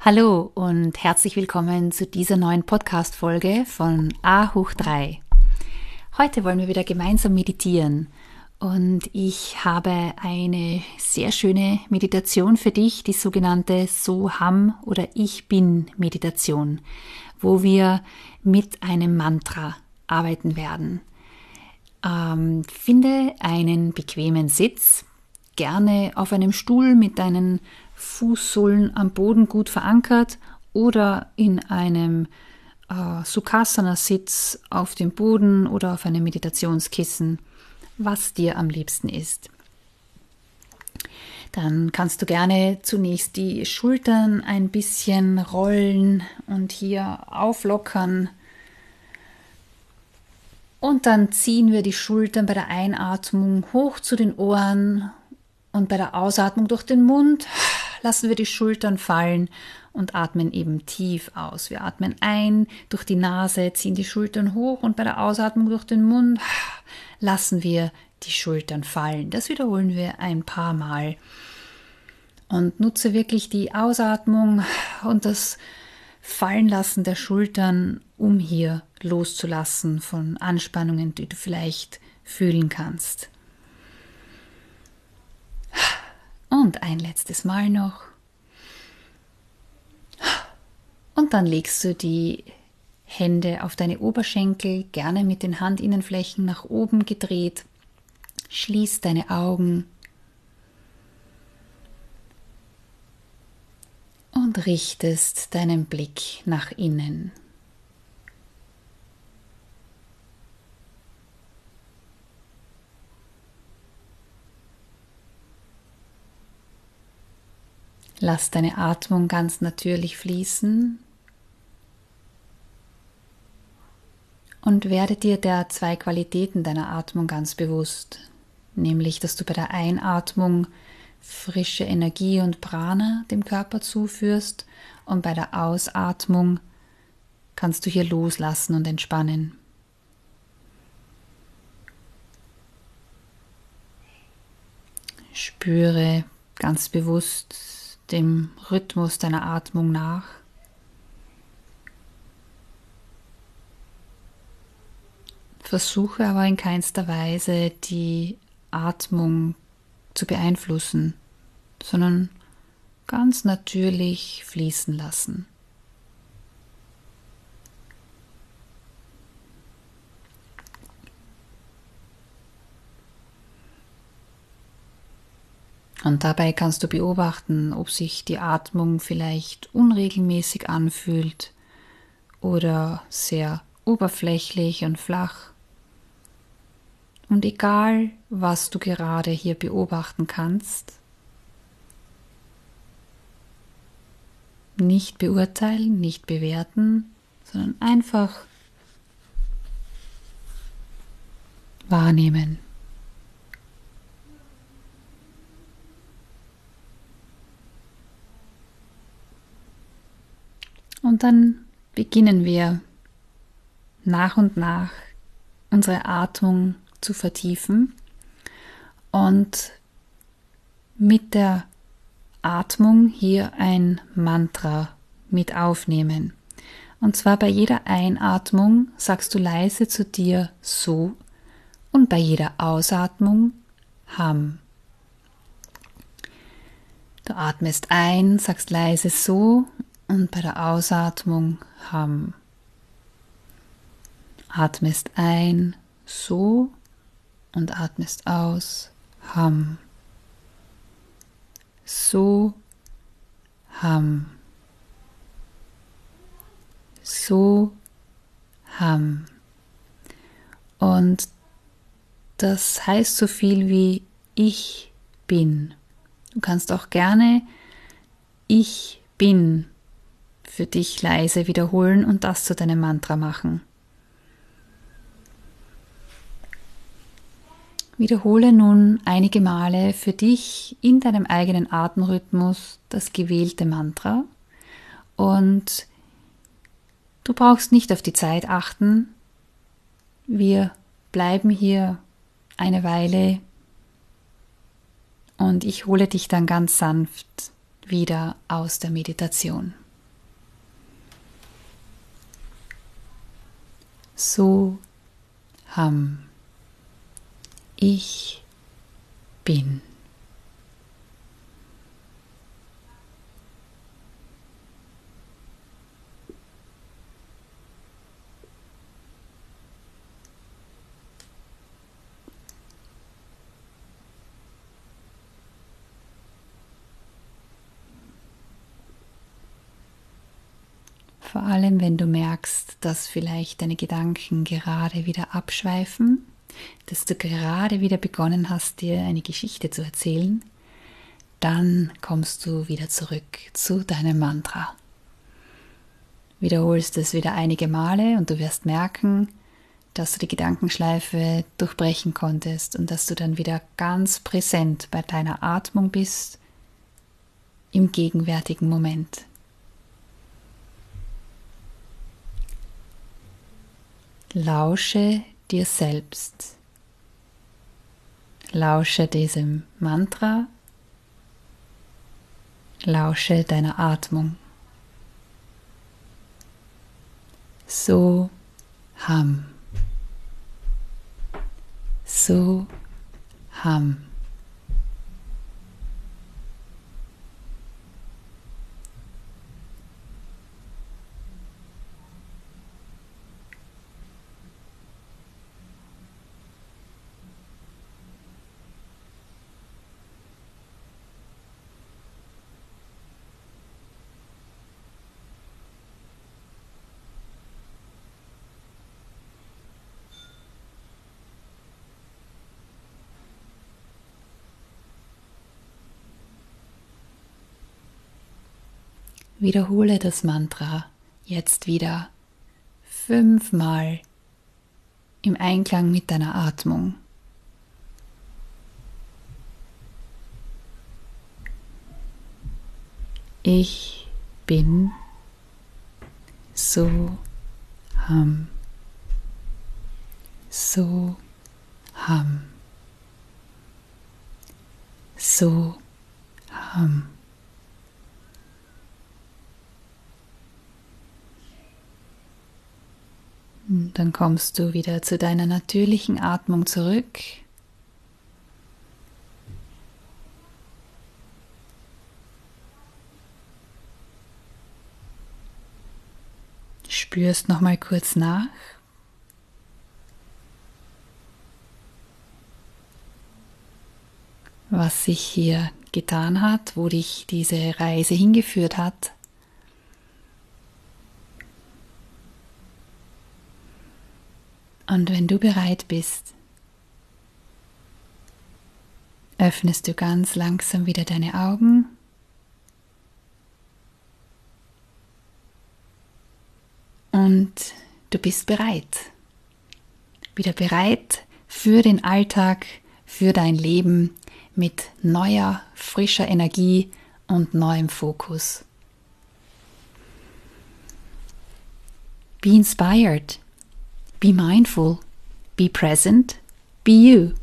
Hallo und herzlich willkommen zu dieser neuen Podcast-Folge von A hoch 3. Heute wollen wir wieder gemeinsam meditieren und ich habe eine sehr schöne Meditation für dich, die sogenannte Soham oder Ich Bin Meditation, wo wir mit einem Mantra arbeiten werden. Ähm, finde einen bequemen Sitz, gerne auf einem Stuhl mit deinen Fußsohlen am Boden gut verankert oder in einem äh, Sukhasana-Sitz auf dem Boden oder auf einem Meditationskissen, was dir am liebsten ist. Dann kannst du gerne zunächst die Schultern ein bisschen rollen und hier auflockern. Und dann ziehen wir die Schultern bei der Einatmung hoch zu den Ohren und bei der Ausatmung durch den Mund lassen wir die Schultern fallen und atmen eben tief aus. Wir atmen ein durch die Nase, ziehen die Schultern hoch und bei der Ausatmung durch den Mund lassen wir die Schultern fallen. Das wiederholen wir ein paar Mal. Und nutze wirklich die Ausatmung und das Fallenlassen der Schultern, um hier loszulassen von Anspannungen, die du vielleicht fühlen kannst. Und ein letztes Mal noch. Und dann legst du die Hände auf deine Oberschenkel, gerne mit den Handinnenflächen nach oben gedreht. Schließ deine Augen und richtest deinen Blick nach innen. Lass deine Atmung ganz natürlich fließen und werde dir der zwei Qualitäten deiner Atmung ganz bewusst, nämlich dass du bei der Einatmung frische Energie und Prana dem Körper zuführst und bei der Ausatmung kannst du hier loslassen und entspannen. Spüre ganz bewusst dem Rhythmus deiner Atmung nach. Versuche aber in keinster Weise die Atmung zu beeinflussen, sondern ganz natürlich fließen lassen. Und dabei kannst du beobachten, ob sich die Atmung vielleicht unregelmäßig anfühlt oder sehr oberflächlich und flach. Und egal, was du gerade hier beobachten kannst, nicht beurteilen, nicht bewerten, sondern einfach wahrnehmen. Und dann beginnen wir nach und nach unsere Atmung zu vertiefen und mit der Atmung hier ein Mantra mit aufnehmen. Und zwar bei jeder Einatmung sagst du leise zu dir so und bei jeder Ausatmung Ham. Du atmest ein, sagst leise so und bei der Ausatmung Ham. Atmest ein, so und atmest aus, Ham. So, Ham. So, Ham. Und das heißt so viel wie ich bin. Du kannst auch gerne ich bin für dich leise wiederholen und das zu deinem Mantra machen. Wiederhole nun einige Male für dich in deinem eigenen Atemrhythmus das gewählte Mantra und du brauchst nicht auf die Zeit achten. Wir bleiben hier eine Weile und ich hole dich dann ganz sanft wieder aus der Meditation. So Ham. Ich bin. Vor allem, wenn du merkst, dass vielleicht deine Gedanken gerade wieder abschweifen, dass du gerade wieder begonnen hast, dir eine Geschichte zu erzählen, dann kommst du wieder zurück zu deinem Mantra. Wiederholst es wieder einige Male und du wirst merken, dass du die Gedankenschleife durchbrechen konntest und dass du dann wieder ganz präsent bei deiner Atmung bist im gegenwärtigen Moment. Lausche dir selbst. Lausche diesem Mantra. Lausche deiner Atmung. So Ham. So Ham. Wiederhole das Mantra jetzt wieder fünfmal im Einklang mit deiner Atmung. Ich bin so ham, so ham, so ham. Dann kommst du wieder zu deiner natürlichen Atmung zurück. Spürst noch mal kurz nach. Was sich hier getan hat, wo dich diese Reise hingeführt hat. Und wenn du bereit bist, öffnest du ganz langsam wieder deine Augen. Und du bist bereit. Wieder bereit für den Alltag, für dein Leben mit neuer, frischer Energie und neuem Fokus. Be inspired. Be mindful, be present, be you.